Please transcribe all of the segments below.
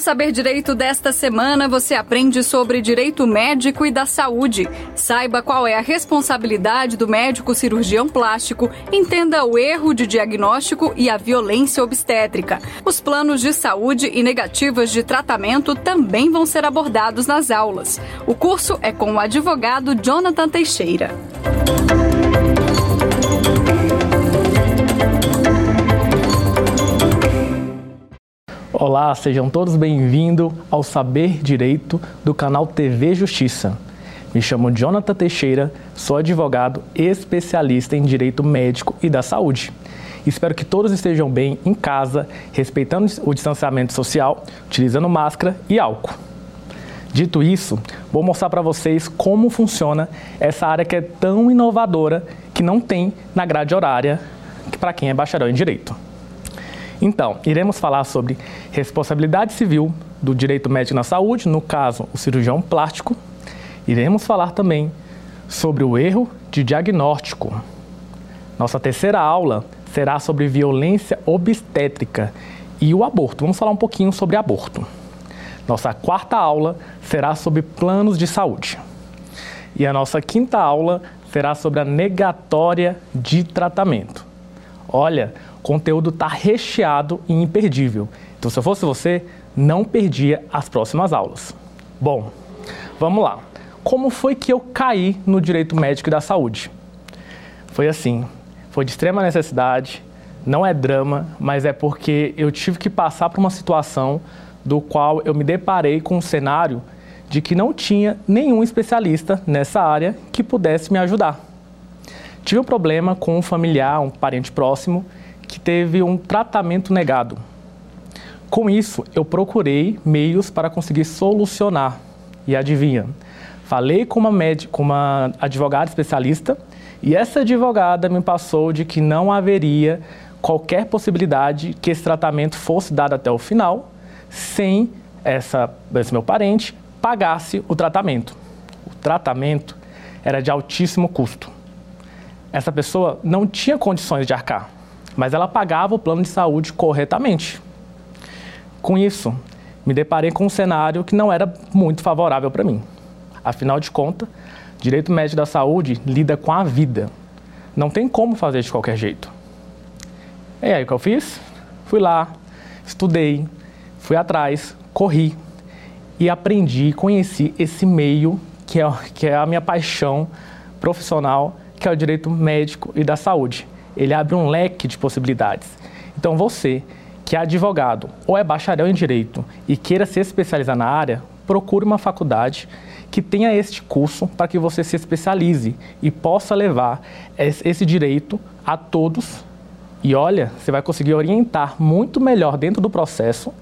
Saber Direito desta semana, você aprende sobre direito médico e da saúde. Saiba qual é a responsabilidade do médico cirurgião plástico, entenda o erro de diagnóstico e a violência obstétrica. Os planos de saúde e negativas de tratamento também vão ser abordados nas aulas. O curso é com o advogado Jonathan Teixeira. Olá, sejam todos bem-vindos ao Saber Direito do canal TV Justiça. Me chamo Jonathan Teixeira, sou advogado especialista em direito médico e da saúde. Espero que todos estejam bem em casa, respeitando o distanciamento social, utilizando máscara e álcool. Dito isso, vou mostrar para vocês como funciona essa área que é tão inovadora que não tem na grade horária para quem é bacharel em direito. Então, iremos falar sobre responsabilidade civil do direito médico na saúde, no caso, o cirurgião plástico. Iremos falar também sobre o erro de diagnóstico. Nossa terceira aula será sobre violência obstétrica e o aborto. Vamos falar um pouquinho sobre aborto. Nossa quarta aula será sobre planos de saúde. E a nossa quinta aula será sobre a negatória de tratamento. Olha, conteúdo está recheado e imperdível. Então, se eu fosse você, não perdia as próximas aulas. Bom, vamos lá. Como foi que eu caí no direito médico e da saúde? Foi assim, foi de extrema necessidade, não é drama, mas é porque eu tive que passar por uma situação do qual eu me deparei com um cenário de que não tinha nenhum especialista nessa área que pudesse me ajudar. Tive um problema com um familiar, um parente próximo, que teve um tratamento negado. Com isso, eu procurei meios para conseguir solucionar. E adivinha? Falei com uma, médica, com uma advogada especialista e essa advogada me passou de que não haveria qualquer possibilidade que esse tratamento fosse dado até o final sem essa, esse meu parente pagasse o tratamento. O tratamento era de altíssimo custo. Essa pessoa não tinha condições de arcar mas ela pagava o plano de saúde corretamente. Com isso, me deparei com um cenário que não era muito favorável para mim. Afinal de contas, direito médico da saúde lida com a vida. Não tem como fazer de qualquer jeito. E aí o que eu fiz? Fui lá, estudei, fui atrás, corri e aprendi, conheci esse meio que é, que é a minha paixão profissional, que é o direito médico e da saúde ele abre um leque de possibilidades. Então você que é advogado ou é bacharel em direito e queira se especializar na área, procure uma faculdade que tenha este curso para que você se especialize e possa levar esse direito a todos. E olha, você vai conseguir orientar muito melhor dentro do processo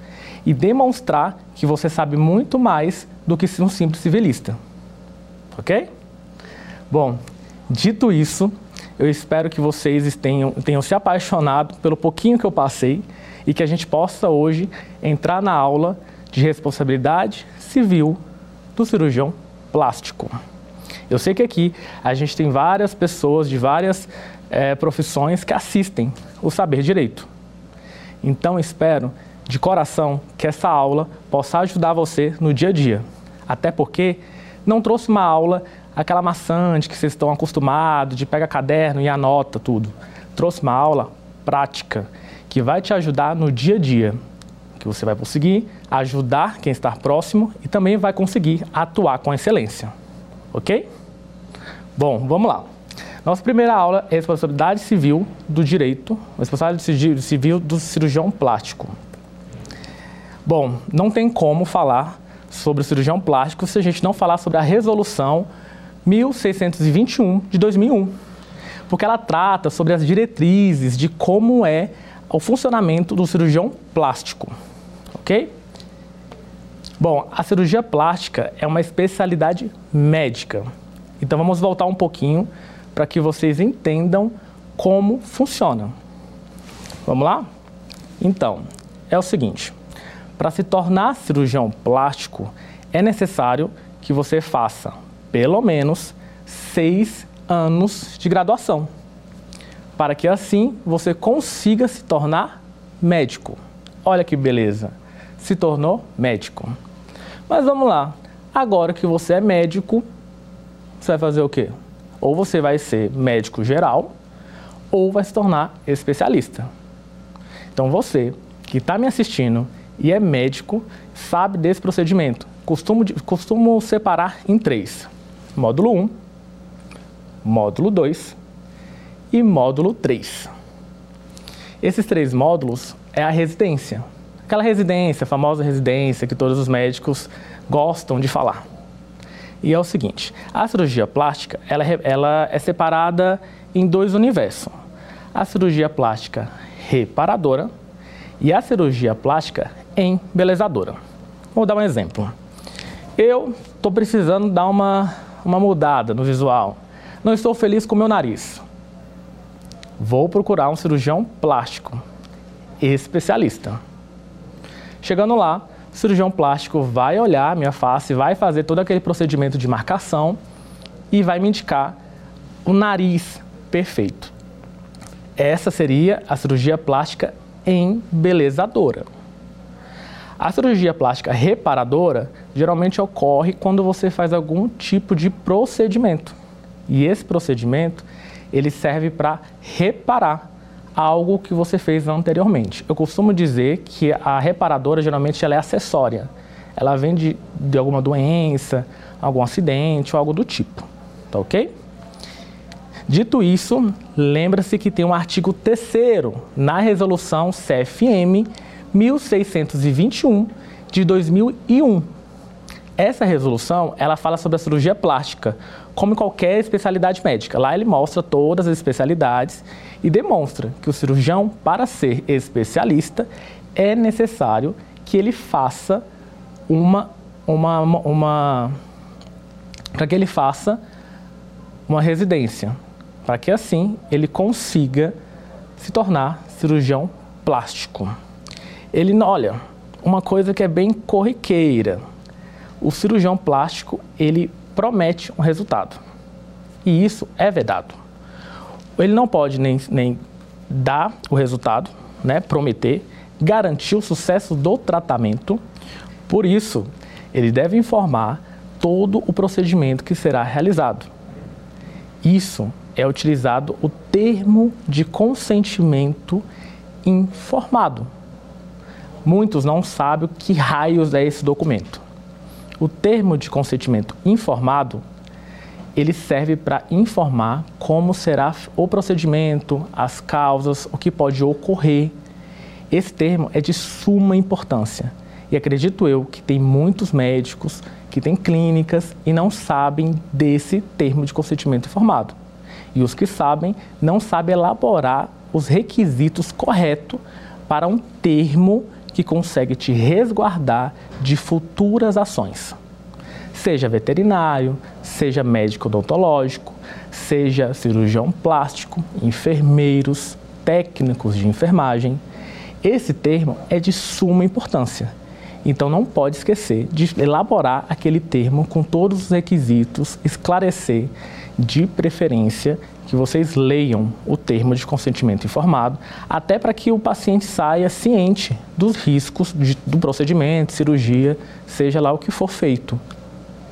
e demonstrar que você sabe muito mais do que um simples civilista. Ok? Bom, dito isso, eu espero que vocês tenham, tenham se apaixonado pelo pouquinho que eu passei e que a gente possa hoje entrar na aula de responsabilidade civil do cirurgião plástico. Eu sei que aqui a gente tem várias pessoas de várias é, profissões que assistem o Saber Direito. Então espero de coração que essa aula possa ajudar você no dia a dia. Até porque não trouxe uma aula aquela maçante que vocês estão acostumados, de pega caderno e anota tudo. Trouxe uma aula prática que vai te ajudar no dia a dia, que você vai conseguir ajudar quem está próximo e também vai conseguir atuar com excelência. Ok? Bom, vamos lá. Nossa primeira aula é responsabilidade civil do direito, responsabilidade civil do cirurgião plástico. Bom, não tem como falar sobre o cirurgião plástico se a gente não falar sobre a resolução 1621 de 2001, porque ela trata sobre as diretrizes de como é o funcionamento do cirurgião plástico, ok? Bom, a cirurgia plástica é uma especialidade médica. Então vamos voltar um pouquinho para que vocês entendam como funciona. Vamos lá? Então, é o seguinte: para se tornar cirurgião plástico, é necessário que você faça pelo menos seis anos de graduação, para que assim você consiga se tornar médico. Olha que beleza! se tornou médico. Mas vamos lá. Agora que você é médico, você vai fazer o quê? Ou você vai ser médico geral, ou vai se tornar especialista. Então você que está me assistindo e é médico, sabe desse procedimento. Costumo, costumo separar em três: módulo 1, módulo 2 e módulo 3. Esses três módulos é a residência. Aquela residência, a famosa residência que todos os médicos gostam de falar. E é o seguinte, a cirurgia plástica, ela, ela é separada em dois universos. A cirurgia plástica reparadora e a cirurgia plástica embelezadora. Vou dar um exemplo. Eu estou precisando dar uma, uma mudada no visual. Não estou feliz com meu nariz. Vou procurar um cirurgião plástico especialista. Chegando lá, o cirurgião plástico vai olhar minha face, vai fazer todo aquele procedimento de marcação e vai me indicar o nariz perfeito. Essa seria a cirurgia plástica embelezadora. A cirurgia plástica reparadora geralmente ocorre quando você faz algum tipo de procedimento. E esse procedimento, ele serve para reparar algo que você fez anteriormente. Eu costumo dizer que a reparadora geralmente ela é acessória. Ela vem de, de alguma doença, algum acidente ou algo do tipo. Tá ok? Dito isso, lembra-se que tem um artigo terceiro na resolução CFM 1621 de 2001. Essa resolução, ela fala sobre a cirurgia plástica, como qualquer especialidade médica. Lá ele mostra todas as especialidades e demonstra que o cirurgião, para ser especialista, é necessário que ele faça uma uma, uma, para que ele faça uma residência, para que assim ele consiga se tornar cirurgião plástico. Ele, olha, uma coisa que é bem corriqueira. O cirurgião plástico, ele promete um resultado. E isso é vedado. Ele não pode nem, nem dar o resultado, né, prometer, garantir o sucesso do tratamento. Por isso, ele deve informar todo o procedimento que será realizado. Isso é utilizado o termo de consentimento informado. Muitos não sabem o que raios é esse documento. O termo de consentimento informado, ele serve para informar como será o procedimento, as causas, o que pode ocorrer. Esse termo é de suma importância. E acredito eu que tem muitos médicos que têm clínicas e não sabem desse termo de consentimento informado. E os que sabem não sabem elaborar os requisitos corretos para um termo que consegue te resguardar de futuras ações. Seja veterinário, seja médico odontológico, seja cirurgião plástico, enfermeiros, técnicos de enfermagem. Esse termo é de suma importância. Então não pode esquecer de elaborar aquele termo com todos os requisitos, esclarecer de preferência que vocês leiam o termo de consentimento informado, até para que o paciente saia ciente dos riscos de, do procedimento, cirurgia, seja lá o que for feito.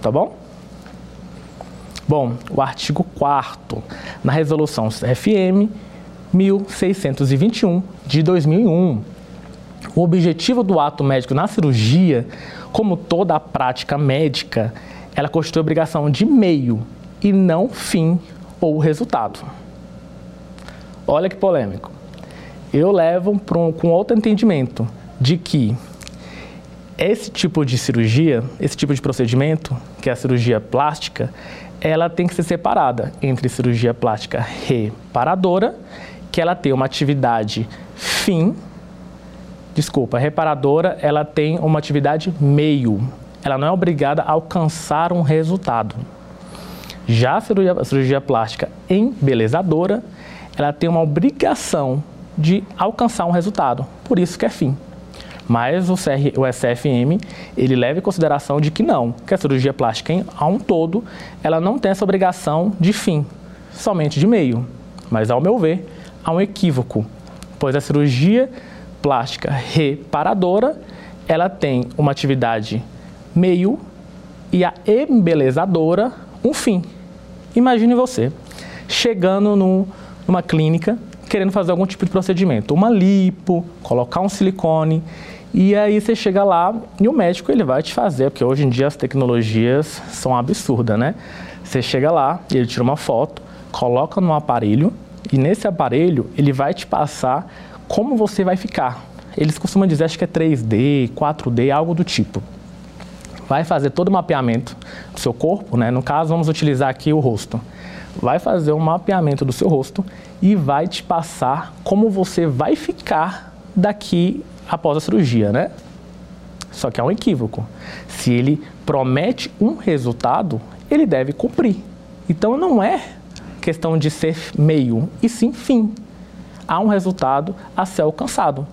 Tá bom? Bom, o artigo 4 na resolução FM 1621 de 2001. O objetivo do ato médico na cirurgia, como toda a prática médica, ela constitui obrigação de meio e não fim ou resultado. Olha que polêmico. Eu levo um, com outro entendimento de que esse tipo de cirurgia, esse tipo de procedimento, que é a cirurgia plástica, ela tem que ser separada entre cirurgia plástica reparadora, que ela tem uma atividade fim, desculpa, reparadora, ela tem uma atividade meio. Ela não é obrigada a alcançar um resultado. Já a cirurgia, a cirurgia plástica embelezadora, ela tem uma obrigação de alcançar um resultado, por isso que é fim. Mas o, CR, o SFM, ele leva em consideração de que não, que a cirurgia plástica em, a um todo, ela não tem essa obrigação de fim, somente de meio. Mas, ao meu ver, há um equívoco, pois a cirurgia plástica reparadora, ela tem uma atividade meio e a embelezadora um fim. Imagine você chegando no, numa clínica querendo fazer algum tipo de procedimento, uma lipo, colocar um silicone, e aí você chega lá e o médico ele vai te fazer, porque hoje em dia as tecnologias são absurdas, né? Você chega lá, ele tira uma foto, coloca no aparelho e nesse aparelho ele vai te passar como você vai ficar. Eles costumam dizer, acho que é 3D, 4D, algo do tipo. Vai fazer todo o mapeamento do seu corpo, né? No caso, vamos utilizar aqui o rosto. Vai fazer um mapeamento do seu rosto e vai te passar como você vai ficar daqui após a cirurgia, né? Só que é um equívoco. Se ele promete um resultado, ele deve cumprir. Então não é questão de ser meio, e sim fim. Há um resultado a ser alcançado.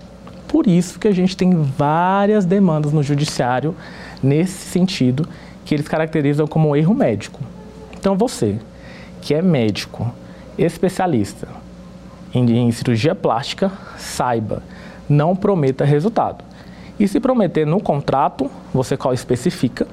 Por isso que a gente tem várias demandas no judiciário nesse sentido, que eles caracterizam como erro médico. Então você, que é médico, especialista em, em cirurgia plástica, saiba, não prometa resultado. E se prometer no contrato, você especifica.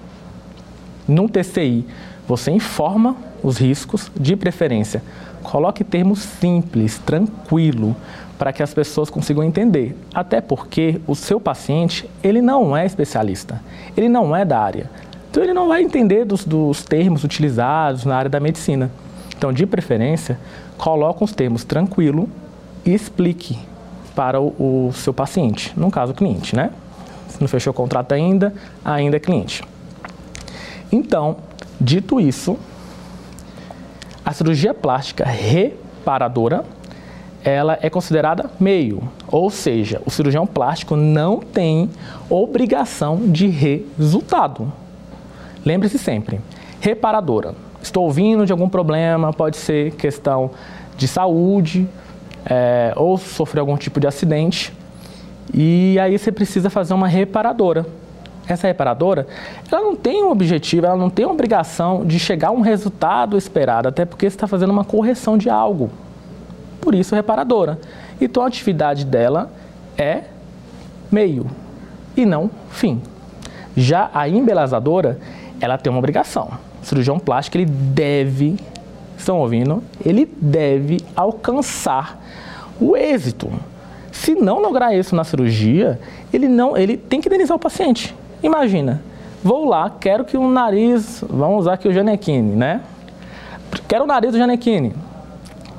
No TCI, você informa os riscos, de preferência. Coloque termos simples, tranquilo, para que as pessoas consigam entender. Até porque o seu paciente, ele não é especialista, ele não é da área. Então ele não vai entender dos, dos termos utilizados na área da medicina. Então, de preferência, coloque os termos tranquilo e explique para o, o seu paciente, no caso o cliente, né? Se não fechou o contrato ainda, ainda é cliente. Então, dito isso, a cirurgia plástica reparadora, ela é considerada meio, ou seja, o cirurgião plástico não tem obrigação de resultado. Lembre-se sempre, reparadora. Estou ouvindo de algum problema, pode ser questão de saúde, é, ou sofreu algum tipo de acidente, e aí você precisa fazer uma reparadora. Essa reparadora, ela não tem um objetivo, ela não tem uma obrigação de chegar a um resultado esperado, até porque você está fazendo uma correção de algo. Por isso, reparadora. Então, a atividade dela é meio e não fim. Já a embelezadora, ela tem uma obrigação. O cirurgião plástico, ele deve, estão ouvindo? Ele deve alcançar o êxito. Se não lograr isso na cirurgia, ele não, ele tem que indenizar o paciente. Imagina, vou lá, quero que o nariz, vamos usar aqui o Janequine, né? Quero o nariz do Janequine.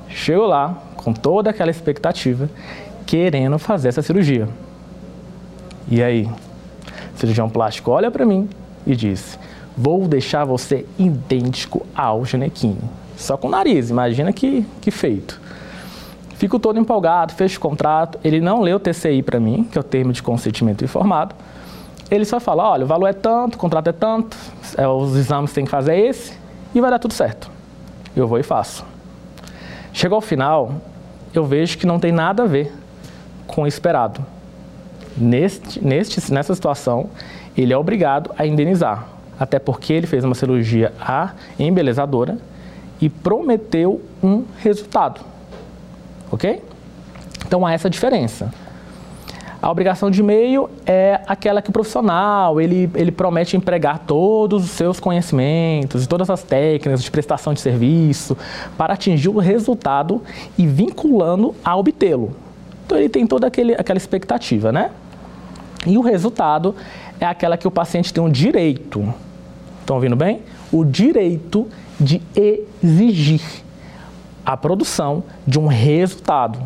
Chego lá com toda aquela expectativa, querendo fazer essa cirurgia. E aí, o cirurgião plástico olha para mim e diz: Vou deixar você idêntico ao Janequine. Só com o nariz, imagina que, que feito. Fico todo empolgado, fecho o contrato. Ele não leu o TCI para mim, que é o termo de consentimento informado. Ele só fala: olha, o valor é tanto, o contrato é tanto, é, os exames que tem que fazer é esse, e vai dar tudo certo. Eu vou e faço. Chegou ao final, eu vejo que não tem nada a ver com o esperado. Neste, neste, nessa situação, ele é obrigado a indenizar, até porque ele fez uma cirurgia a embelezadora e prometeu um resultado ok? Então há essa diferença. A obrigação de e-mail é aquela que o profissional ele, ele promete empregar todos os seus conhecimentos todas as técnicas de prestação de serviço para atingir o resultado e vinculando a obtê-lo. Então ele tem toda aquele, aquela expectativa, né? E o resultado é aquela que o paciente tem um direito. Estão ouvindo bem? O direito de exigir a produção de um resultado,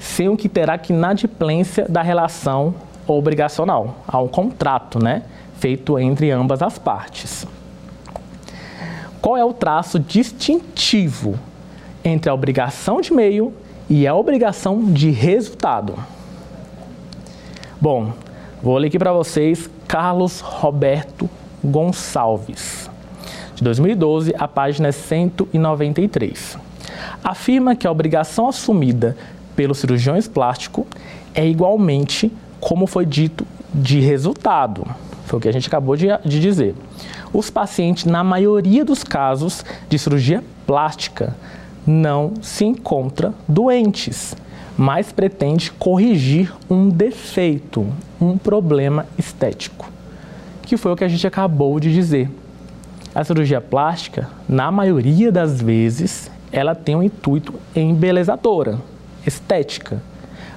sem o que terá que inadimplência da relação obrigacional, ao contrato, né, feito entre ambas as partes. Qual é o traço distintivo entre a obrigação de meio e a obrigação de resultado? Bom, vou ler aqui para vocês Carlos Roberto Gonçalves, de 2012, a página 193 afirma que a obrigação assumida pelos cirurgiões plásticos é igualmente, como foi dito, de resultado. Foi o que a gente acabou de, de dizer. Os pacientes, na maioria dos casos de cirurgia plástica, não se encontram doentes, mas pretende corrigir um defeito, um problema estético, que foi o que a gente acabou de dizer. A cirurgia plástica, na maioria das vezes, ela tem um intuito embelezadora, estética,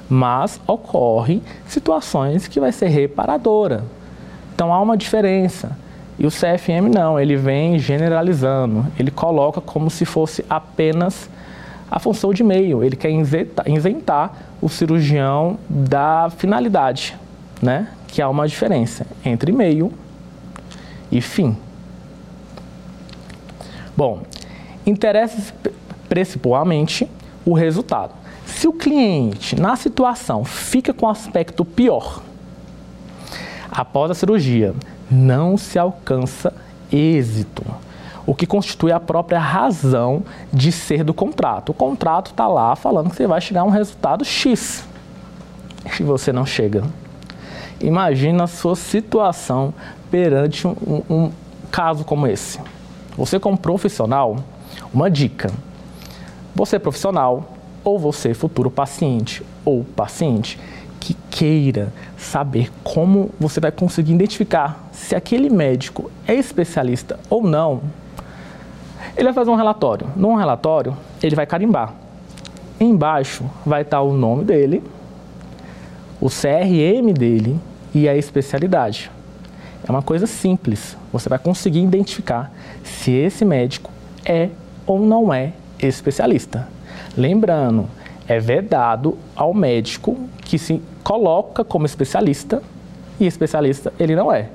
mas ocorre situações que vai ser reparadora. Então há uma diferença. E o CFM não, ele vem generalizando, ele coloca como se fosse apenas a função de meio, ele quer isentar, isentar o cirurgião da finalidade, né? Que há uma diferença entre meio e fim. Bom, interessa principalmente o resultado. Se o cliente, na situação, fica com aspecto pior, após a cirurgia, não se alcança êxito, o que constitui a própria razão de ser do contrato. O contrato está lá falando que você vai chegar a um resultado X. E você não chega. Imagina a sua situação perante um, um caso como esse. Você como profissional, uma dica. Você é profissional ou você futuro paciente ou paciente que queira saber como você vai conseguir identificar se aquele médico é especialista ou não, ele vai fazer um relatório. Num relatório, ele vai carimbar. Embaixo vai estar o nome dele, o CRM dele e a especialidade. É uma coisa simples. Você vai conseguir identificar se esse médico é ou não é especialista. Lembrando, é vedado ao médico que se coloca como especialista e especialista ele não é.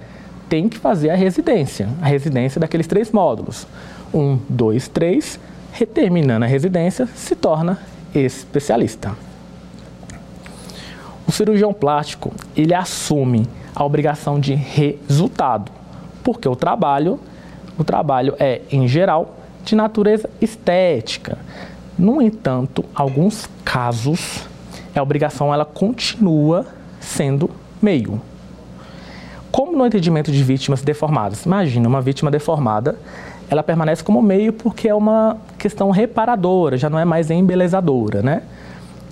Tem que fazer a residência, a residência daqueles três módulos. Um, dois, três, terminando a residência, se torna especialista. O cirurgião plástico, ele assume a obrigação de resultado, porque o trabalho, o trabalho é, em geral, de natureza estética. No entanto, alguns casos, a obrigação ela continua sendo meio. Como no atendimento de vítimas deformadas, imagina uma vítima deformada, ela permanece como meio porque é uma questão reparadora, já não é mais embelezadora, né?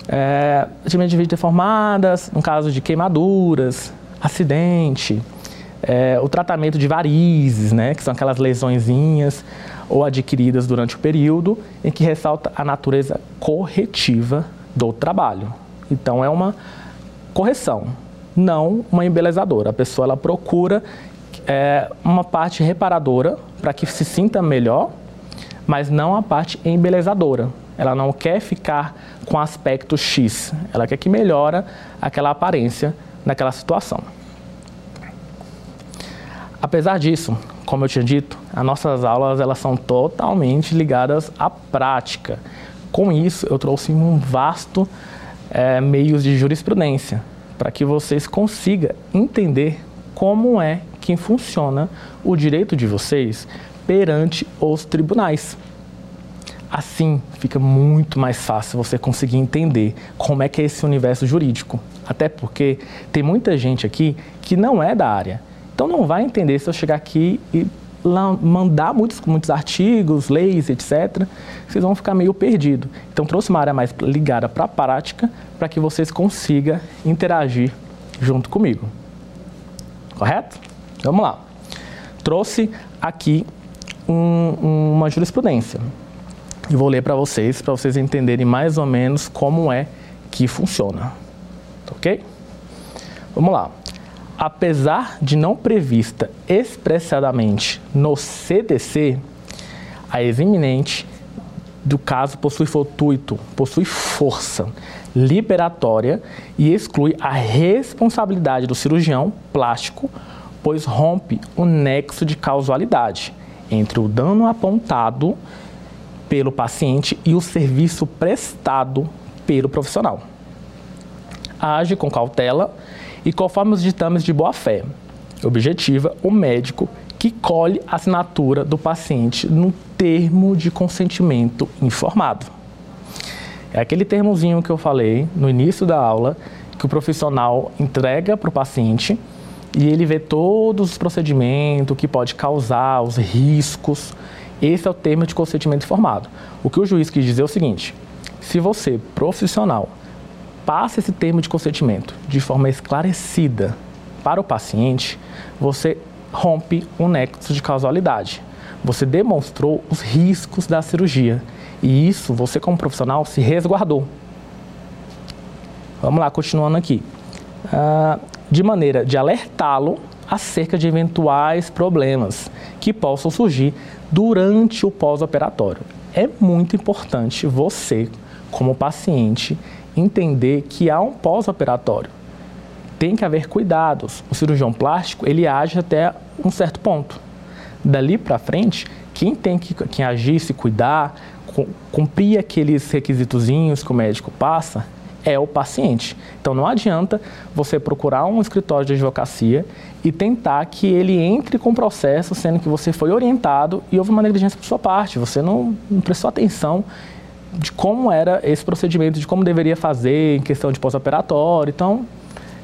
É, de vítimas deformadas, no caso de queimaduras, acidente, é, o tratamento de varizes, né, que são aquelas lesõezinhas ou adquiridas durante o período em que ressalta a natureza corretiva do trabalho. Então é uma correção, não uma embelezadora. A pessoa ela procura é, uma parte reparadora para que se sinta melhor, mas não a parte embelezadora. Ela não quer ficar com aspecto X, ela quer que melhora aquela aparência naquela situação. Apesar disso, como eu tinha dito, as nossas aulas elas são totalmente ligadas à prática. Com isso, eu trouxe um vasto é, meios de jurisprudência para que vocês consigam entender como é que funciona o direito de vocês perante os tribunais. Assim, fica muito mais fácil você conseguir entender como é que é esse universo jurídico. Até porque tem muita gente aqui que não é da área. Então não vai entender se eu chegar aqui e mandar muitos, muitos artigos, leis, etc. Vocês vão ficar meio perdidos. Então trouxe uma área mais ligada para a prática para que vocês consigam interagir junto comigo. Correto? Vamos lá. Trouxe aqui um, uma jurisprudência. E vou ler para vocês, para vocês entenderem mais ou menos como é que funciona ok? Vamos lá. Apesar de não prevista expressadamente no CDC, a ex-eminente do caso possui fortuito, possui força liberatória e exclui a responsabilidade do cirurgião plástico, pois rompe o nexo de causalidade entre o dano apontado pelo paciente e o serviço prestado pelo profissional. Age com cautela e conforme os ditames de boa-fé. Objetiva o médico que colhe a assinatura do paciente no termo de consentimento informado. É aquele termozinho que eu falei no início da aula, que o profissional entrega para o paciente e ele vê todos os procedimentos, o que pode causar, os riscos. Esse é o termo de consentimento informado. O que o juiz quis dizer é o seguinte: se você, profissional, passa esse termo de consentimento de forma esclarecida para o paciente, você rompe um nexo de causalidade. Você demonstrou os riscos da cirurgia e isso você, como profissional, se resguardou. Vamos lá, continuando aqui. Ah, de maneira de alertá-lo acerca de eventuais problemas que possam surgir durante o pós-operatório. É muito importante você, como paciente, entender que há um pós-operatório. Tem que haver cuidados. O cirurgião plástico, ele age até um certo ponto. Dali para frente, quem tem que quem agir, se cuidar, cumprir aqueles requisitozinhos que o médico passa, é o paciente. Então não adianta você procurar um escritório de advocacia e tentar que ele entre com o processo, sendo que você foi orientado e houve uma negligência por sua parte. Você não, não prestou atenção de como era esse procedimento, de como deveria fazer em questão de pós-operatório. Então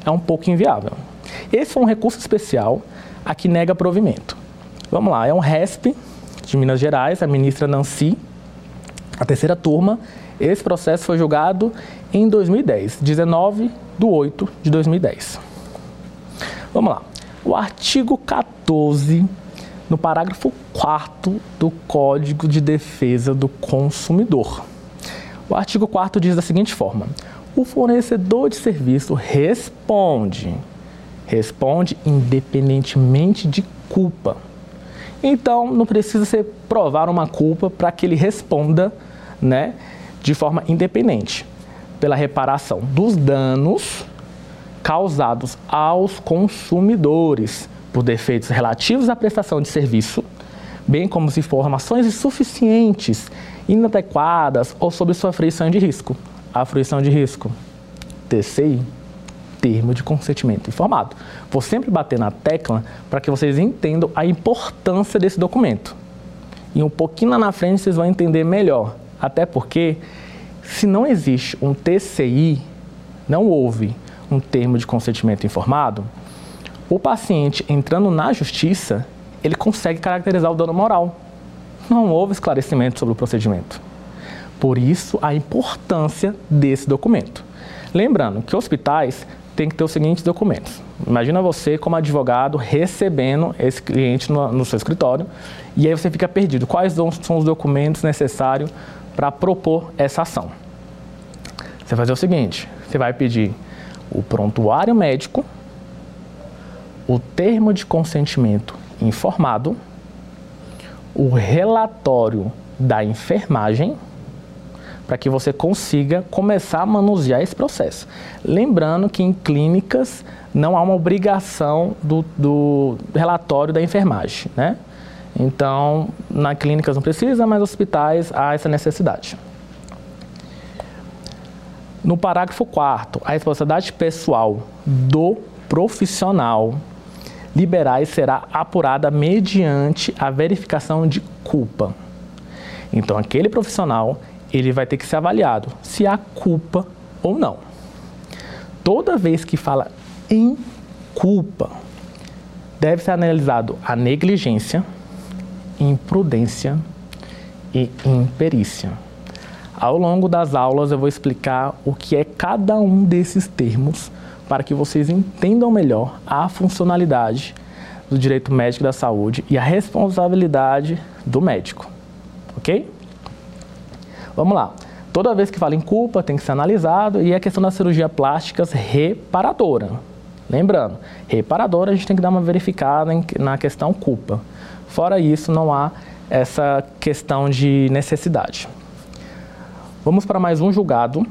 é um pouco inviável. Esse foi um recurso especial a que nega provimento. Vamos lá, é um RESP de Minas Gerais, a ministra Nancy, a terceira turma. Esse processo foi julgado em 2010, 19 de 8 de 2010. Vamos lá. O artigo 14, no parágrafo 4 do Código de Defesa do Consumidor. O artigo 4 diz da seguinte forma: o fornecedor de serviço responde, responde independentemente de culpa. Então, não precisa ser provar uma culpa para que ele responda, né, de forma independente pela reparação dos danos causados aos consumidores por defeitos relativos à prestação de serviço, bem como se informações insuficientes, inadequadas ou sobre sua fruição de risco. A fruição de risco, TCI, termo de consentimento informado. Vou sempre bater na tecla para que vocês entendam a importância desse documento. E um pouquinho lá na frente vocês vão entender melhor, até porque se não existe um TCI, não houve um termo de consentimento informado, o paciente entrando na justiça, ele consegue caracterizar o dano moral. Não houve esclarecimento sobre o procedimento. Por isso, a importância desse documento. Lembrando que hospitais têm que ter os seguintes documentos. Imagina você, como advogado, recebendo esse cliente no, no seu escritório e aí você fica perdido. Quais são os documentos necessários para propor essa ação. Você vai fazer o seguinte: você vai pedir o prontuário médico, o termo de consentimento informado, o relatório da enfermagem, para que você consiga começar a manusear esse processo. Lembrando que em clínicas não há uma obrigação do, do relatório da enfermagem, né? Então, na clínicas não precisa, mas hospitais há essa necessidade. No parágrafo 4 a responsabilidade pessoal do profissional liberais será apurada mediante a verificação de culpa. Então, aquele profissional, ele vai ter que ser avaliado se há culpa ou não. Toda vez que fala em culpa, deve ser analisado a negligência, imprudência e imperícia. Ao longo das aulas eu vou explicar o que é cada um desses termos para que vocês entendam melhor a funcionalidade do direito médico da saúde e a responsabilidade do médico. Ok? Vamos lá. Toda vez que fala em culpa, tem que ser analisado e a questão das cirurgias plásticas reparadora. Lembrando, reparadora a gente tem que dar uma verificada na questão culpa. Fora isso, não há essa questão de necessidade. Vamos para mais um julgado.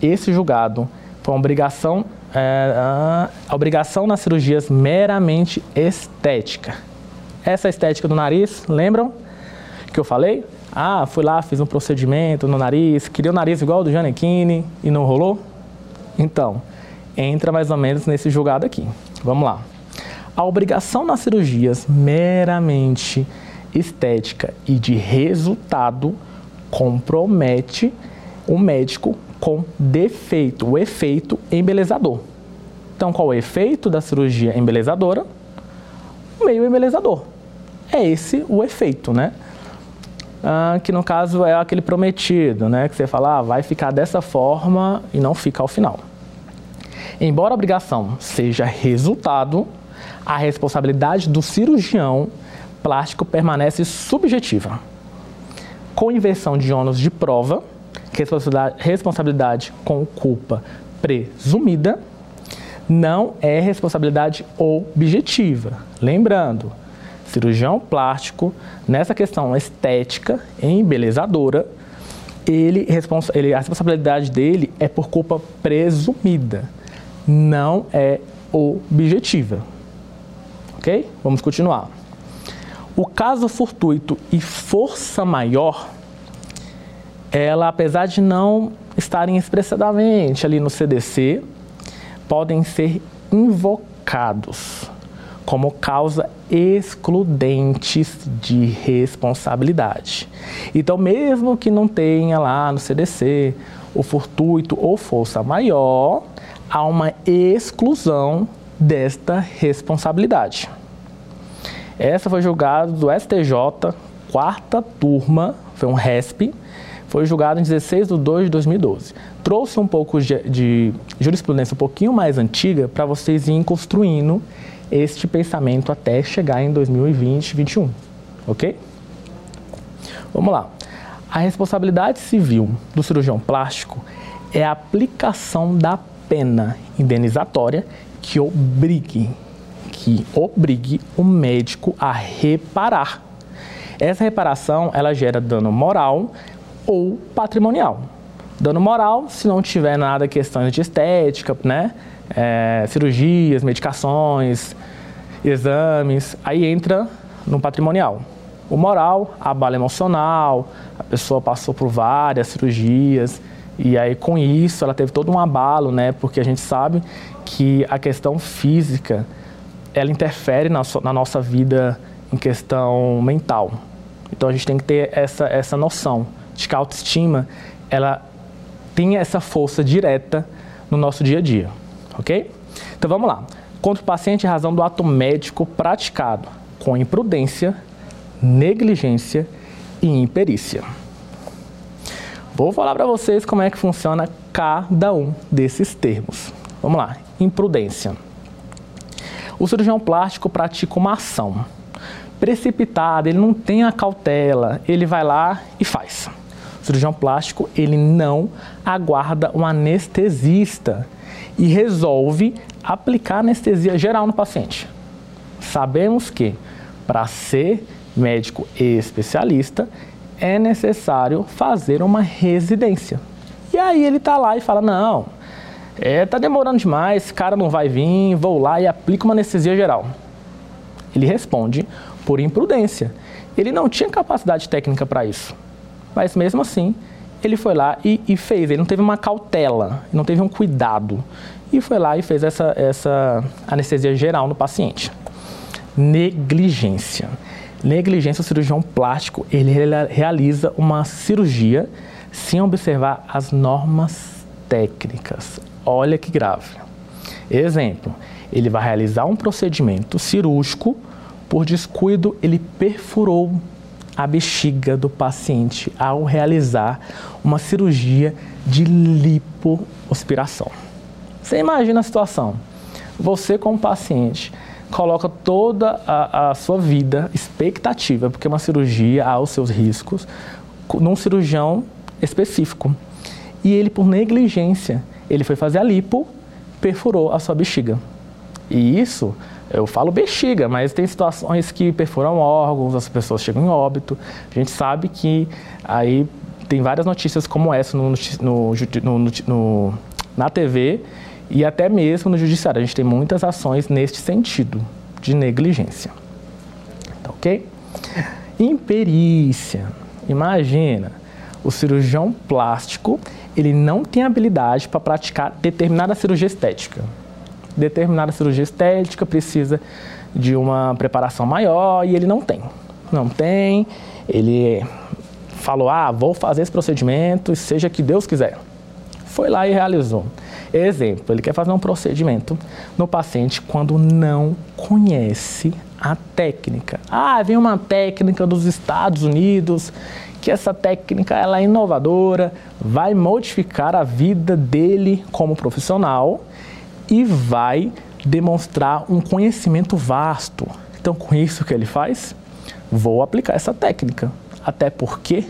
Esse julgado foi uma obrigação, é, a obrigação nas cirurgias meramente estética. Essa estética do nariz, lembram que eu falei? Ah, fui lá, fiz um procedimento no nariz, queria o nariz igual ao do Janequine e não rolou? Então, entra mais ou menos nesse julgado aqui. Vamos lá. A obrigação nas cirurgias meramente estética e de resultado compromete o médico com defeito, o efeito embelezador. Então, qual é o efeito da cirurgia embelezadora? O meio embelezador. É esse o efeito, né? Ah, que no caso é aquele prometido, né? Que você fala, ah, vai ficar dessa forma e não fica ao final. Embora a obrigação seja resultado, a responsabilidade do cirurgião plástico permanece subjetiva. Com inversão de ônus de prova, responsabilidade, com culpa presumida, não é responsabilidade objetiva. Lembrando, cirurgião plástico, nessa questão estética, embelezadora, ele, ele, a responsabilidade dele é por culpa presumida, não é objetiva. Ok? Vamos continuar. O caso fortuito e força maior, ela, apesar de não estarem expressadamente ali no CDC, podem ser invocados como causa excludentes de responsabilidade. Então, mesmo que não tenha lá no CDC o fortuito ou força maior, há uma exclusão desta responsabilidade. Essa foi julgada do STJ, quarta turma, foi um RESP, foi julgado em 16 de 2 de 2012. Trouxe um pouco de, de jurisprudência um pouquinho mais antiga para vocês irem construindo este pensamento até chegar em 2020, 2021, ok? Vamos lá. A responsabilidade civil do cirurgião plástico é a aplicação da pena indenizatória que obrigue, que obrigue o médico a reparar. Essa reparação ela gera dano moral ou patrimonial. Dano moral, se não tiver nada questões de estética, né? é, cirurgias, medicações, exames, aí entra no patrimonial. O moral, a bala emocional, a pessoa passou por várias cirurgias e aí com isso ela teve todo um abalo, né? Porque a gente sabe que a questão física ela interfere na, so, na nossa vida em questão mental. Então a gente tem que ter essa, essa noção de que a autoestima ela tem essa força direta no nosso dia a dia ok? Então vamos lá. Contra o paciente razão do ato médico praticado com imprudência, negligência e imperícia. Vou falar para vocês como é que funciona cada um desses termos. Vamos lá. Imprudência. O cirurgião plástico pratica uma ação precipitada, ele não tem a cautela, ele vai lá e faz. O cirurgião plástico, ele não aguarda um anestesista e resolve aplicar anestesia geral no paciente. Sabemos que para ser médico especialista é necessário fazer uma residência. E aí ele está lá e fala: não, é, tá demorando demais, esse cara não vai vir, vou lá e aplico uma anestesia geral. Ele responde por imprudência. Ele não tinha capacidade técnica para isso. Mas mesmo assim, ele foi lá e, e, fez. Ele não teve uma cautela, não teve um cuidado. E foi lá e fez essa, essa anestesia geral no paciente. Negligência. Negligência, o cirurgião plástico, ele realiza uma cirurgia sem observar as normas técnicas. Olha que grave. Exemplo, ele vai realizar um procedimento cirúrgico, por descuido, ele perfurou a bexiga do paciente ao realizar uma cirurgia de lipoaspiração. Você imagina a situação. Você, como paciente, coloca toda a, a sua vida, expectativa, porque uma cirurgia há os seus riscos, num cirurgião específico. E ele, por negligência, ele foi fazer a lipo, perfurou a sua bexiga. E isso eu falo bexiga, mas tem situações que perfuram órgãos, as pessoas chegam em óbito. A gente sabe que aí tem várias notícias como essa no, no, no, na TV e até mesmo no judiciário. A gente tem muitas ações neste sentido de negligência. Tá ok? Imperícia. Imagina, o cirurgião plástico ele não tem habilidade para praticar determinada cirurgia estética determinada cirurgia estética precisa de uma preparação maior e ele não tem. Não tem, ele falou: ah, vou fazer esse procedimento, seja que Deus quiser. Foi lá e realizou. Exemplo, ele quer fazer um procedimento no paciente quando não conhece a técnica. Ah, vem uma técnica dos Estados Unidos, que essa técnica ela é inovadora, vai modificar a vida dele como profissional e vai demonstrar um conhecimento vasto. Então, com isso que ele faz, vou aplicar essa técnica. Até porque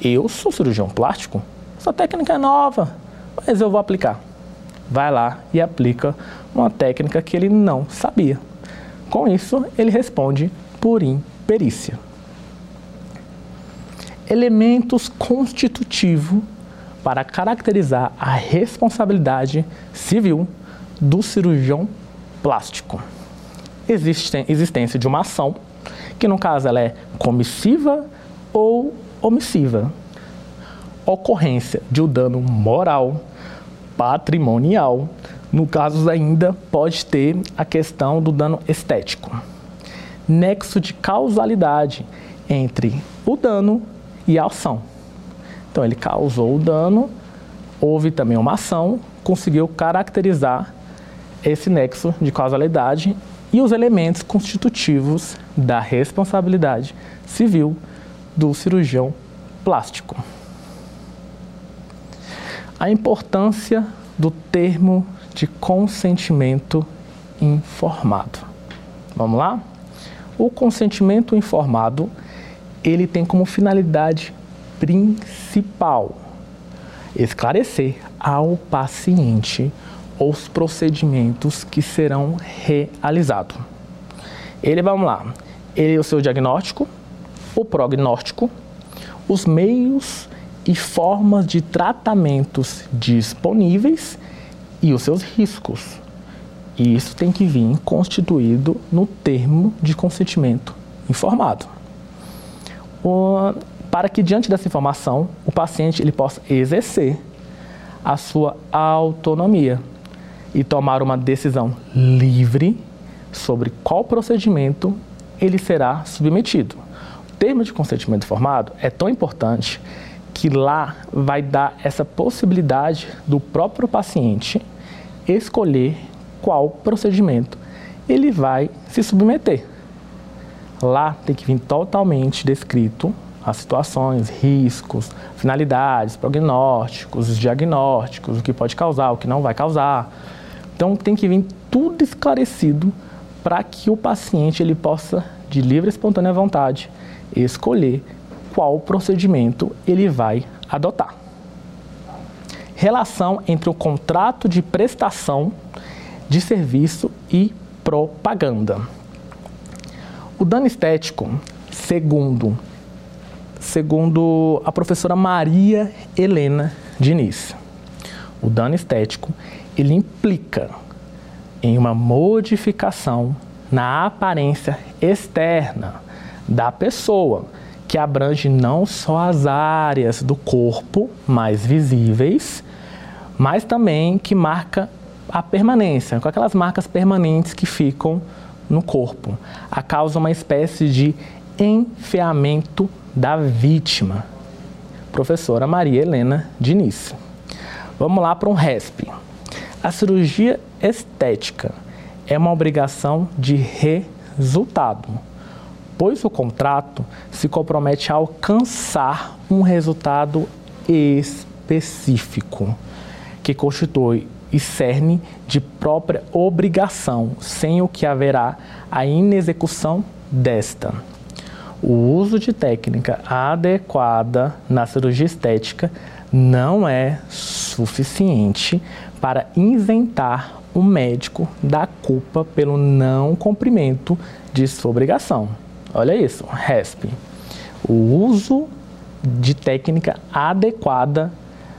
eu sou cirurgião plástico, essa técnica é nova, mas eu vou aplicar. Vai lá e aplica uma técnica que ele não sabia. Com isso, ele responde por imperícia. Elementos constitutivos para caracterizar a responsabilidade civil do cirurgião plástico. Existe existência de uma ação, que no caso ela é comissiva ou omissiva. Ocorrência de um dano moral, patrimonial. No caso ainda pode ter a questão do dano estético. Nexo de causalidade entre o dano e a ação. Então ele causou o dano, houve também uma ação, conseguiu caracterizar esse nexo de causalidade e os elementos constitutivos da responsabilidade civil do cirurgião plástico. A importância do termo de consentimento informado. Vamos lá? O consentimento informado, ele tem como finalidade principal esclarecer ao paciente os procedimentos que serão realizados. Ele, vamos lá, ele é o seu diagnóstico, o prognóstico, os meios e formas de tratamentos disponíveis e os seus riscos. E isso tem que vir constituído no termo de consentimento informado. O, para que diante dessa informação o paciente ele possa exercer a sua autonomia e tomar uma decisão livre sobre qual procedimento ele será submetido. O termo de consentimento informado é tão importante que lá vai dar essa possibilidade do próprio paciente escolher qual procedimento ele vai se submeter. Lá tem que vir totalmente descrito as situações, riscos, finalidades, prognósticos, diagnósticos, o que pode causar, o que não vai causar. Então tem que vir tudo esclarecido para que o paciente ele possa, de livre e espontânea vontade, escolher qual procedimento ele vai adotar. Relação entre o contrato de prestação de serviço e propaganda. O dano estético, segundo, segundo a professora Maria Helena Diniz, o dano estético ele implica em uma modificação na aparência externa da pessoa, que abrange não só as áreas do corpo mais visíveis, mas também que marca a permanência, com aquelas marcas permanentes que ficam no corpo. A causa uma espécie de enfeamento da vítima. Professora Maria Helena Diniz. Vamos lá para um RESP. A cirurgia estética é uma obrigação de resultado, pois o contrato se compromete a alcançar um resultado específico, que constitui e cerne de própria obrigação, sem o que haverá a inexecução desta. O uso de técnica adequada na cirurgia estética não é suficiente para isentar o médico da culpa pelo não cumprimento de sua obrigação. Olha isso, RESP. O uso de técnica adequada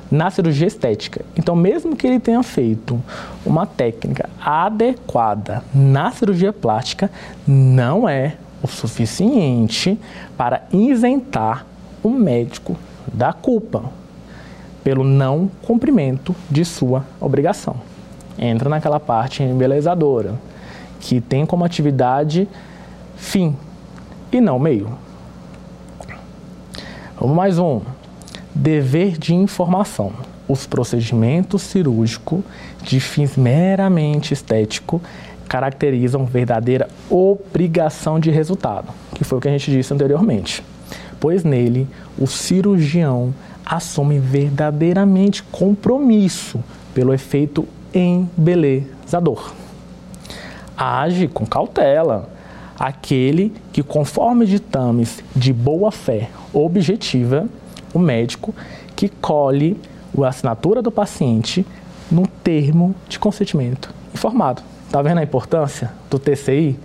na cirurgia estética. Então, mesmo que ele tenha feito uma técnica adequada na cirurgia plástica, não é o suficiente para isentar o médico da culpa pelo não cumprimento de sua obrigação. Entra naquela parte embelezadora, que tem como atividade fim e não meio. Vamos mais um. Dever de informação. Os procedimentos cirúrgicos de fins meramente estético caracterizam verdadeira obrigação de resultado, que foi o que a gente disse anteriormente. Pois nele, o cirurgião assume verdadeiramente compromisso pelo efeito embelezador. Age com cautela aquele que, conforme ditames de boa fé objetiva, o médico que colhe a assinatura do paciente no termo de consentimento informado. Está vendo a importância do TCI?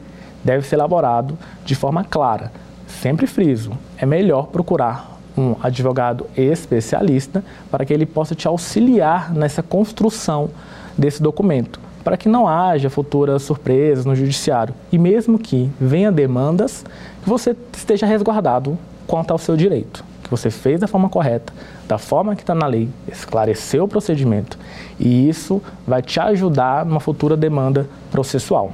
Deve ser elaborado de forma clara. Sempre friso, é melhor procurar um advogado especialista para que ele possa te auxiliar nessa construção desse documento, para que não haja futuras surpresas no judiciário e mesmo que venha demandas, que você esteja resguardado quanto ao seu direito, que você fez da forma correta, da forma que está na lei, esclareceu o procedimento e isso vai te ajudar numa futura demanda processual.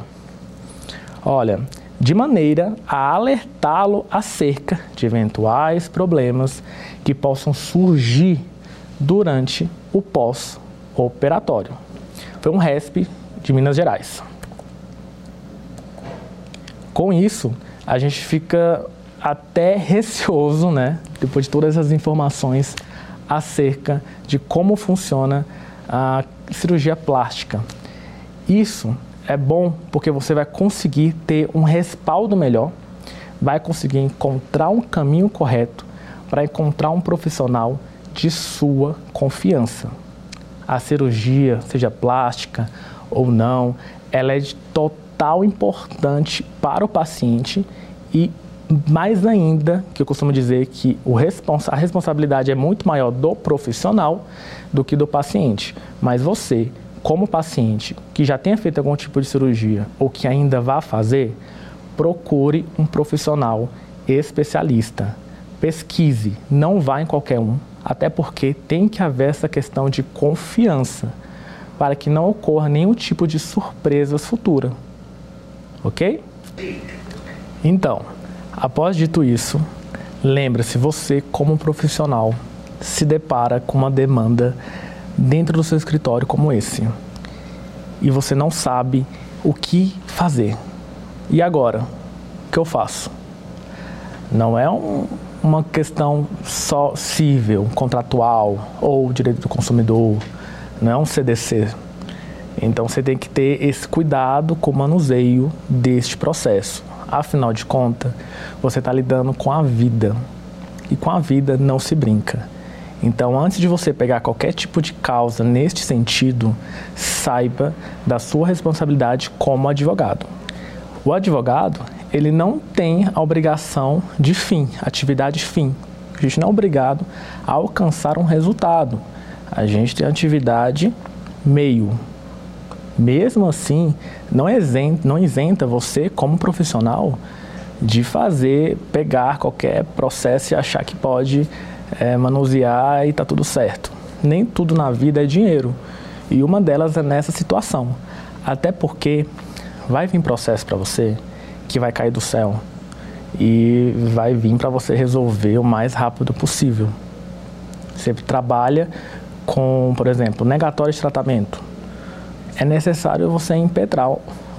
Olha, de maneira a alertá-lo acerca de eventuais problemas que possam surgir durante o pós-operatório. Foi um RESP de Minas Gerais. Com isso, a gente fica até receoso, né, depois de todas as informações acerca de como funciona a cirurgia plástica. Isso é bom porque você vai conseguir ter um respaldo melhor, vai conseguir encontrar um caminho correto para encontrar um profissional de sua confiança. A cirurgia, seja plástica ou não, ela é de total importante para o paciente e mais ainda, que eu costumo dizer que o respons a responsabilidade é muito maior do profissional do que do paciente. Mas você, como paciente que já tenha feito algum tipo de cirurgia ou que ainda vá fazer, procure um profissional especialista. Pesquise, não vá em qualquer um, até porque tem que haver essa questão de confiança para que não ocorra nenhum tipo de surpresas futura. Ok? Então, após dito isso, lembre-se, você como profissional se depara com uma demanda dentro do seu escritório como esse e você não sabe o que fazer. E agora? O que eu faço? Não é um, uma questão só civil, contratual ou direito do consumidor, não é um CDC. Então você tem que ter esse cuidado com o manuseio deste processo. Afinal de contas, você está lidando com a vida. E com a vida não se brinca. Então, antes de você pegar qualquer tipo de causa neste sentido, saiba da sua responsabilidade como advogado. O advogado, ele não tem a obrigação de fim, atividade fim. A gente não é obrigado a alcançar um resultado. A gente tem atividade meio. Mesmo assim, não isenta, não isenta você, como profissional, de fazer, pegar qualquer processo e achar que pode é, manusear e tá tudo certo. Nem tudo na vida é dinheiro. E uma delas é nessa situação. Até porque vai vir processo para você que vai cair do céu e vai vir para você resolver o mais rápido possível. Você trabalha com, por exemplo, negatório de tratamento. É necessário você impetrar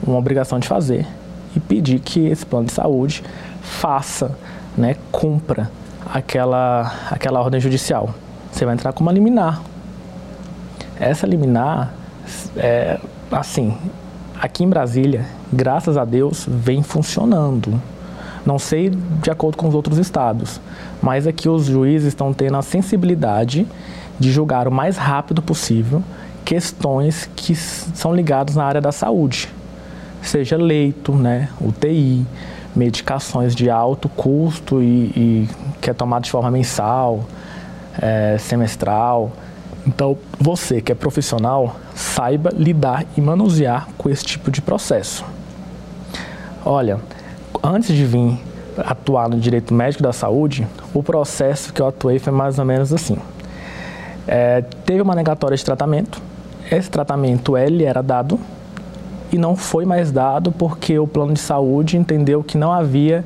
uma obrigação de fazer e pedir que esse plano de saúde faça, né, cumpra aquela, aquela ordem judicial. Você vai entrar com uma liminar. Essa liminar, é, assim, aqui em Brasília, graças a Deus, vem funcionando. Não sei de acordo com os outros estados, mas aqui os juízes estão tendo a sensibilidade de julgar o mais rápido possível questões que são ligadas na área da saúde, seja leito, né, UTI, medicações de alto custo e, e que é tomado de forma mensal, é, semestral. Então, você que é profissional, saiba lidar e manusear com esse tipo de processo. Olha, antes de vir atuar no direito médico da saúde, o processo que eu atuei foi mais ou menos assim. É, teve uma negatória de tratamento, esse tratamento ele era dado não foi mais dado porque o plano de saúde entendeu que não havia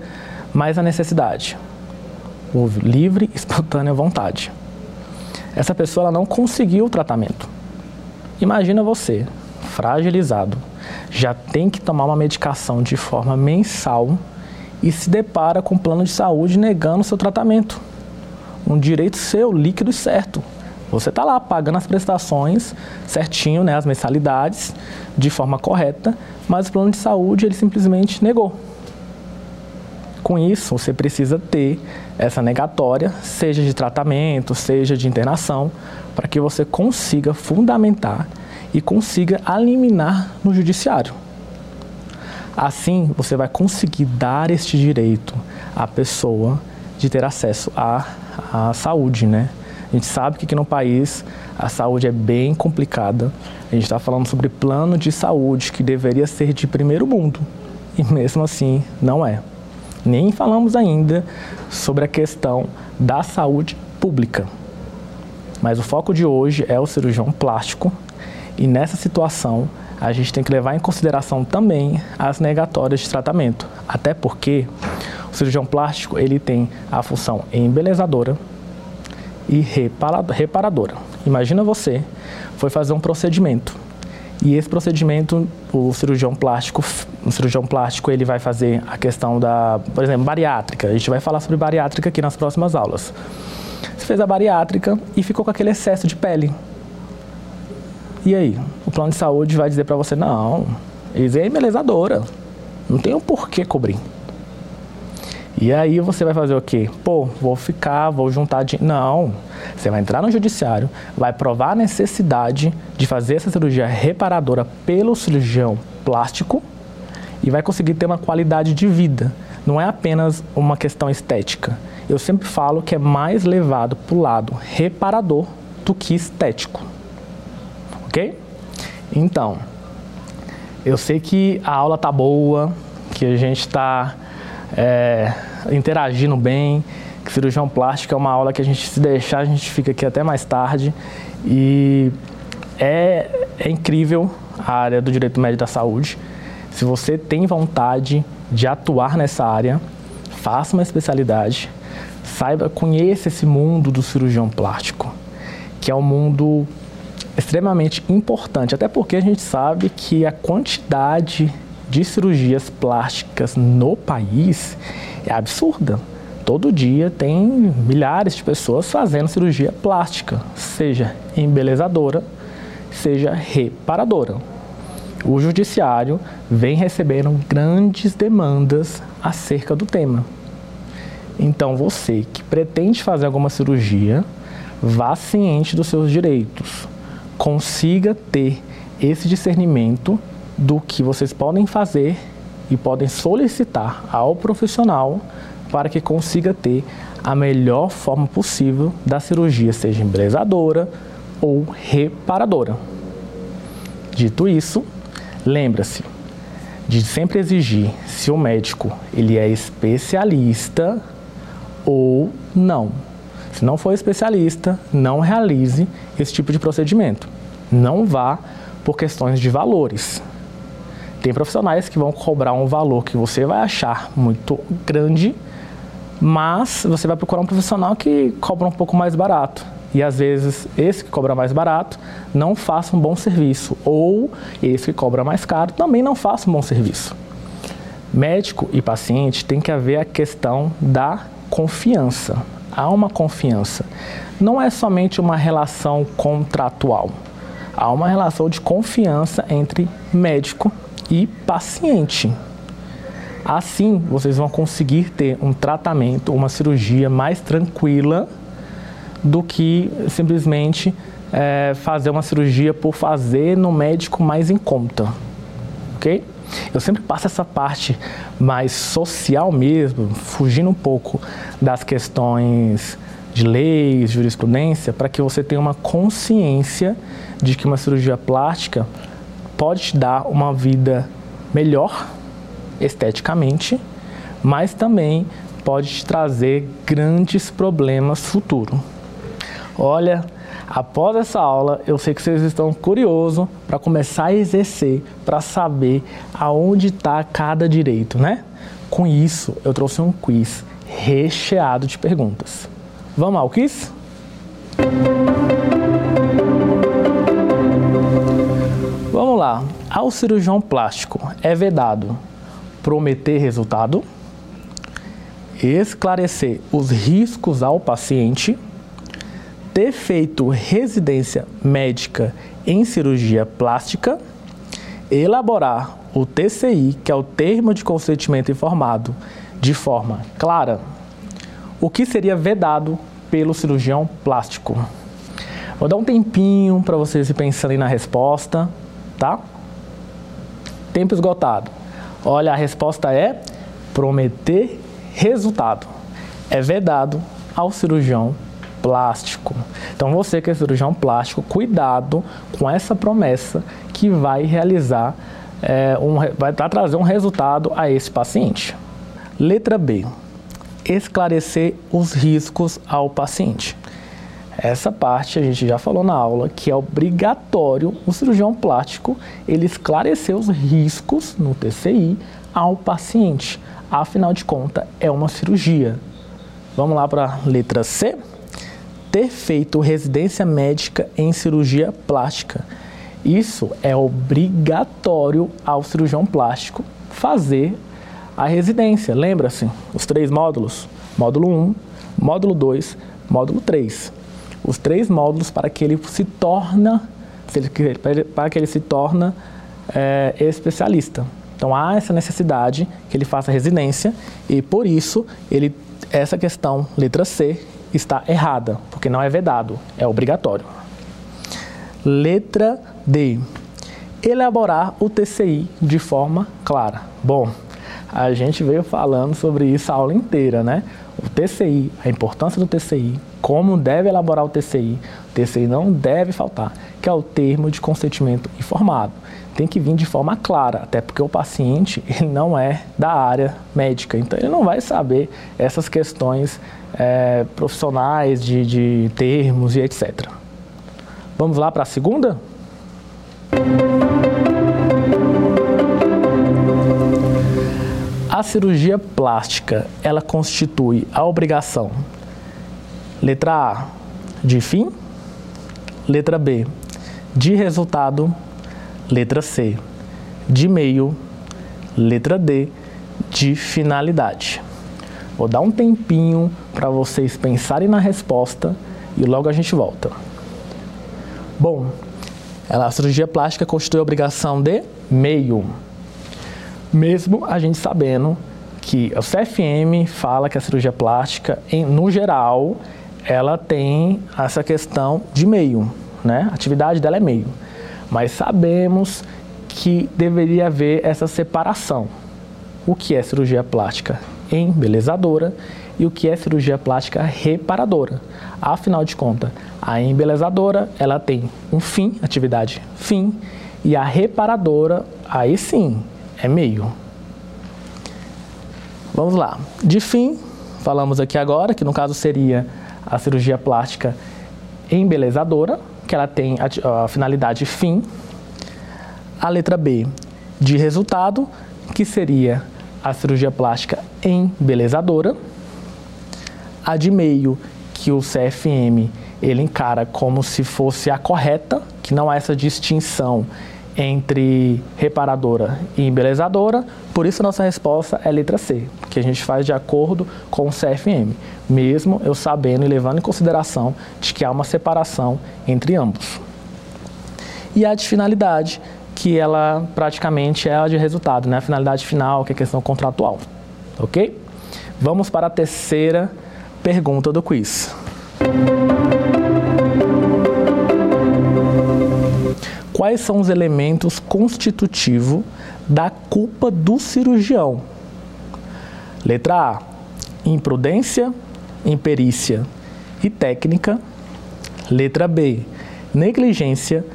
mais a necessidade. Houve livre, espontânea vontade. Essa pessoa não conseguiu o tratamento. Imagina você, fragilizado, já tem que tomar uma medicação de forma mensal e se depara com o plano de saúde negando o seu tratamento. Um direito seu, líquido e certo. Você está lá pagando as prestações certinho, né, as mensalidades, de forma correta, mas o plano de saúde ele simplesmente negou. Com isso, você precisa ter essa negatória, seja de tratamento, seja de internação, para que você consiga fundamentar e consiga eliminar no judiciário. Assim, você vai conseguir dar este direito à pessoa de ter acesso à, à saúde, né? A gente sabe que aqui no país a saúde é bem complicada. A gente está falando sobre plano de saúde que deveria ser de primeiro mundo e mesmo assim não é. Nem falamos ainda sobre a questão da saúde pública. Mas o foco de hoje é o cirurgião plástico e nessa situação a gente tem que levar em consideração também as negatórias de tratamento, até porque o cirurgião plástico ele tem a função embelezadora e reparadora. Imagina você foi fazer um procedimento e esse procedimento, o cirurgião plástico, o cirurgião plástico ele vai fazer a questão da, por exemplo, bariátrica. A gente vai falar sobre bariátrica aqui nas próximas aulas. Você fez a bariátrica e ficou com aquele excesso de pele. E aí? O plano de saúde vai dizer para você: não, isso é embelezadora. Não tem um porquê cobrir. E aí você vai fazer o quê? Pô, vou ficar, vou juntar de. Não. Você vai entrar no judiciário, vai provar a necessidade de fazer essa cirurgia reparadora pelo cirurgião plástico e vai conseguir ter uma qualidade de vida. Não é apenas uma questão estética. Eu sempre falo que é mais levado para o lado reparador do que estético. Ok? Então, eu sei que a aula tá boa, que a gente está é, interagindo bem. Que cirurgião plástico é uma aula que a gente se deixar, a gente fica aqui até mais tarde. E é, é incrível a área do direito médio da saúde. Se você tem vontade de atuar nessa área, faça uma especialidade, saiba, conheça esse mundo do cirurgião plástico, que é um mundo extremamente importante, até porque a gente sabe que a quantidade de cirurgias plásticas no país é absurda. Todo dia tem milhares de pessoas fazendo cirurgia plástica, seja embelezadora, seja reparadora. O judiciário vem recebendo grandes demandas acerca do tema. Então, você que pretende fazer alguma cirurgia, vá ciente dos seus direitos. Consiga ter esse discernimento do que vocês podem fazer e podem solicitar ao profissional para que consiga ter a melhor forma possível da cirurgia, seja embelezadora ou reparadora. Dito isso, lembra-se de sempre exigir se o médico ele é especialista ou não. Se não for especialista, não realize esse tipo de procedimento. Não vá por questões de valores. Tem profissionais que vão cobrar um valor que você vai achar muito grande, mas você vai procurar um profissional que cobra um pouco mais barato. E às vezes esse que cobra mais barato não faça um bom serviço, ou esse que cobra mais caro também não faça um bom serviço. Médico e paciente tem que haver a questão da confiança. Há uma confiança. Não é somente uma relação contratual. Há uma relação de confiança entre médico e paciente. Assim, vocês vão conseguir ter um tratamento, uma cirurgia mais tranquila do que simplesmente é, fazer uma cirurgia por fazer no médico mais em conta. Ok? Eu sempre passo essa parte mais social mesmo, fugindo um pouco das questões de leis, jurisprudência, para que você tenha uma consciência de que uma cirurgia plástica pode te dar uma vida melhor esteticamente, mas também pode te trazer grandes problemas futuro. Olha, após essa aula, eu sei que vocês estão curiosos para começar a exercer, para saber aonde está cada direito, né? Com isso, eu trouxe um quiz recheado de perguntas. Vamos ao quiz? Vamos lá. Ao cirurgião plástico é vedado prometer resultado, esclarecer os riscos ao paciente, ter feito residência médica em cirurgia plástica, elaborar o TCI, que é o termo de consentimento informado, de forma clara, o que seria vedado pelo cirurgião plástico. Vou dar um tempinho para vocês aí na resposta, tá? Tempo esgotado. Olha, a resposta é prometer resultado. É vedado ao cirurgião plástico. Então você que é cirurgião plástico, cuidado com essa promessa que vai realizar, é, um, vai trazer um resultado a esse paciente. Letra B. Esclarecer os riscos ao paciente. Essa parte a gente já falou na aula que é obrigatório o cirurgião plástico ele esclarecer os riscos no TCI ao paciente. Afinal de contas, é uma cirurgia. Vamos lá para a letra C. Ter feito residência médica em cirurgia plástica. Isso é obrigatório ao cirurgião plástico fazer a residência. Lembra-se? Os três módulos: módulo 1, módulo 2, módulo 3 os três módulos para que ele se torna para que ele se torna é, especialista. Então há essa necessidade que ele faça residência e por isso ele essa questão letra C está errada, porque não é vedado, é obrigatório. Letra D. Elaborar o TCI de forma clara. Bom, a gente veio falando sobre isso a aula inteira, né? O TCI, a importância do TCI, como deve elaborar o TCI. O TCI não deve faltar, que é o termo de consentimento informado. Tem que vir de forma clara, até porque o paciente ele não é da área médica, então ele não vai saber essas questões é, profissionais de, de termos e etc. Vamos lá para a segunda? A cirurgia plástica, ela constitui a obrigação letra A, de fim, letra B, de resultado, letra C, de meio, letra D, de finalidade. Vou dar um tempinho para vocês pensarem na resposta e logo a gente volta. Bom, a cirurgia plástica constitui a obrigação de meio mesmo a gente sabendo que o CFM fala que a cirurgia plástica, em, no geral, ela tem essa questão de meio, né? A atividade dela é meio. Mas sabemos que deveria haver essa separação. O que é cirurgia plástica embelezadora e o que é cirurgia plástica reparadora. Afinal de contas, a embelezadora, ela tem um fim, atividade fim, e a reparadora, aí sim, é meio. Vamos lá. De fim, falamos aqui agora, que no caso seria a cirurgia plástica embelezadora, que ela tem a, a finalidade fim. A letra B, de resultado, que seria a cirurgia plástica embelezadora. A de meio, que o CFM ele encara como se fosse a correta, que não há essa distinção entre reparadora e embelezadora, por isso nossa resposta é letra C, que a gente faz de acordo com o CFM, mesmo eu sabendo e levando em consideração de que há uma separação entre ambos. E a de finalidade, que ela praticamente é a de resultado, né? a finalidade final, que é questão contratual. Ok? Vamos para a terceira pergunta do quiz. Quais são os elementos constitutivos da culpa do cirurgião. Letra A: imprudência, imperícia e técnica. Letra B: negligência,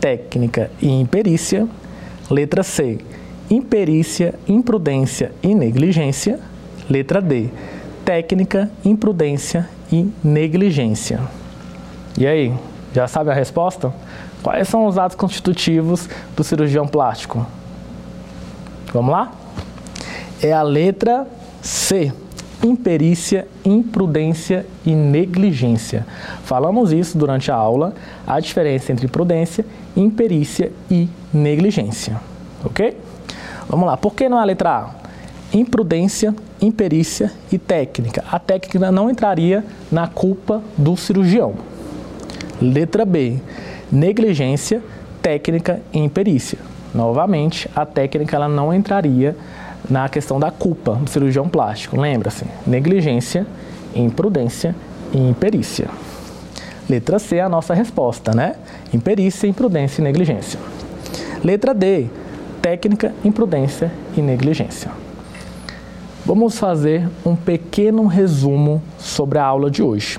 técnica e imperícia. Letra C: imperícia, imprudência e negligência. Letra D: técnica, imprudência e negligência. E aí, já sabe a resposta? Quais são os atos constitutivos do cirurgião plástico? Vamos lá? É a letra C. Imperícia, imprudência e negligência. Falamos isso durante a aula, a diferença entre prudência, imperícia e negligência. Ok? Vamos lá, por que não é a letra A? Imprudência, imperícia e técnica. A técnica não entraria na culpa do cirurgião. Letra B, negligência técnica e imperícia. Novamente, a técnica ela não entraria na questão da culpa do cirurgião plástico. Lembra-se, negligência, imprudência e imperícia. Letra C é a nossa resposta, né? Imperícia, imprudência e negligência. Letra D, técnica, imprudência e negligência. Vamos fazer um pequeno resumo sobre a aula de hoje.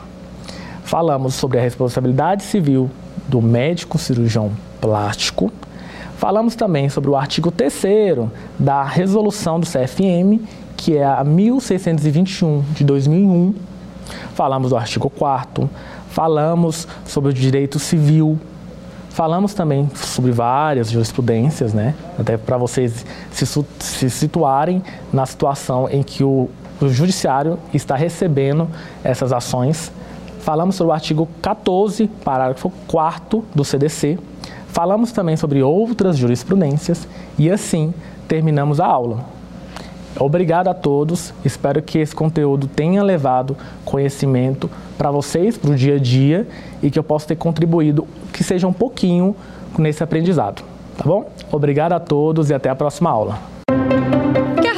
Falamos sobre a responsabilidade civil do médico cirurgião plástico. Falamos também sobre o artigo 3 da resolução do CFM, que é a 1621 de 2001. Falamos do artigo 4 falamos sobre o direito civil, falamos também sobre várias jurisprudências, né? Até para vocês se, se, situarem na situação em que o, o judiciário está recebendo essas ações. Falamos sobre o artigo 14, parágrafo 4 do CDC. Falamos também sobre outras jurisprudências e assim terminamos a aula. Obrigado a todos. Espero que esse conteúdo tenha levado conhecimento para vocês, para o dia a dia, e que eu possa ter contribuído, que seja um pouquinho nesse aprendizado. Tá bom? Obrigado a todos e até a próxima aula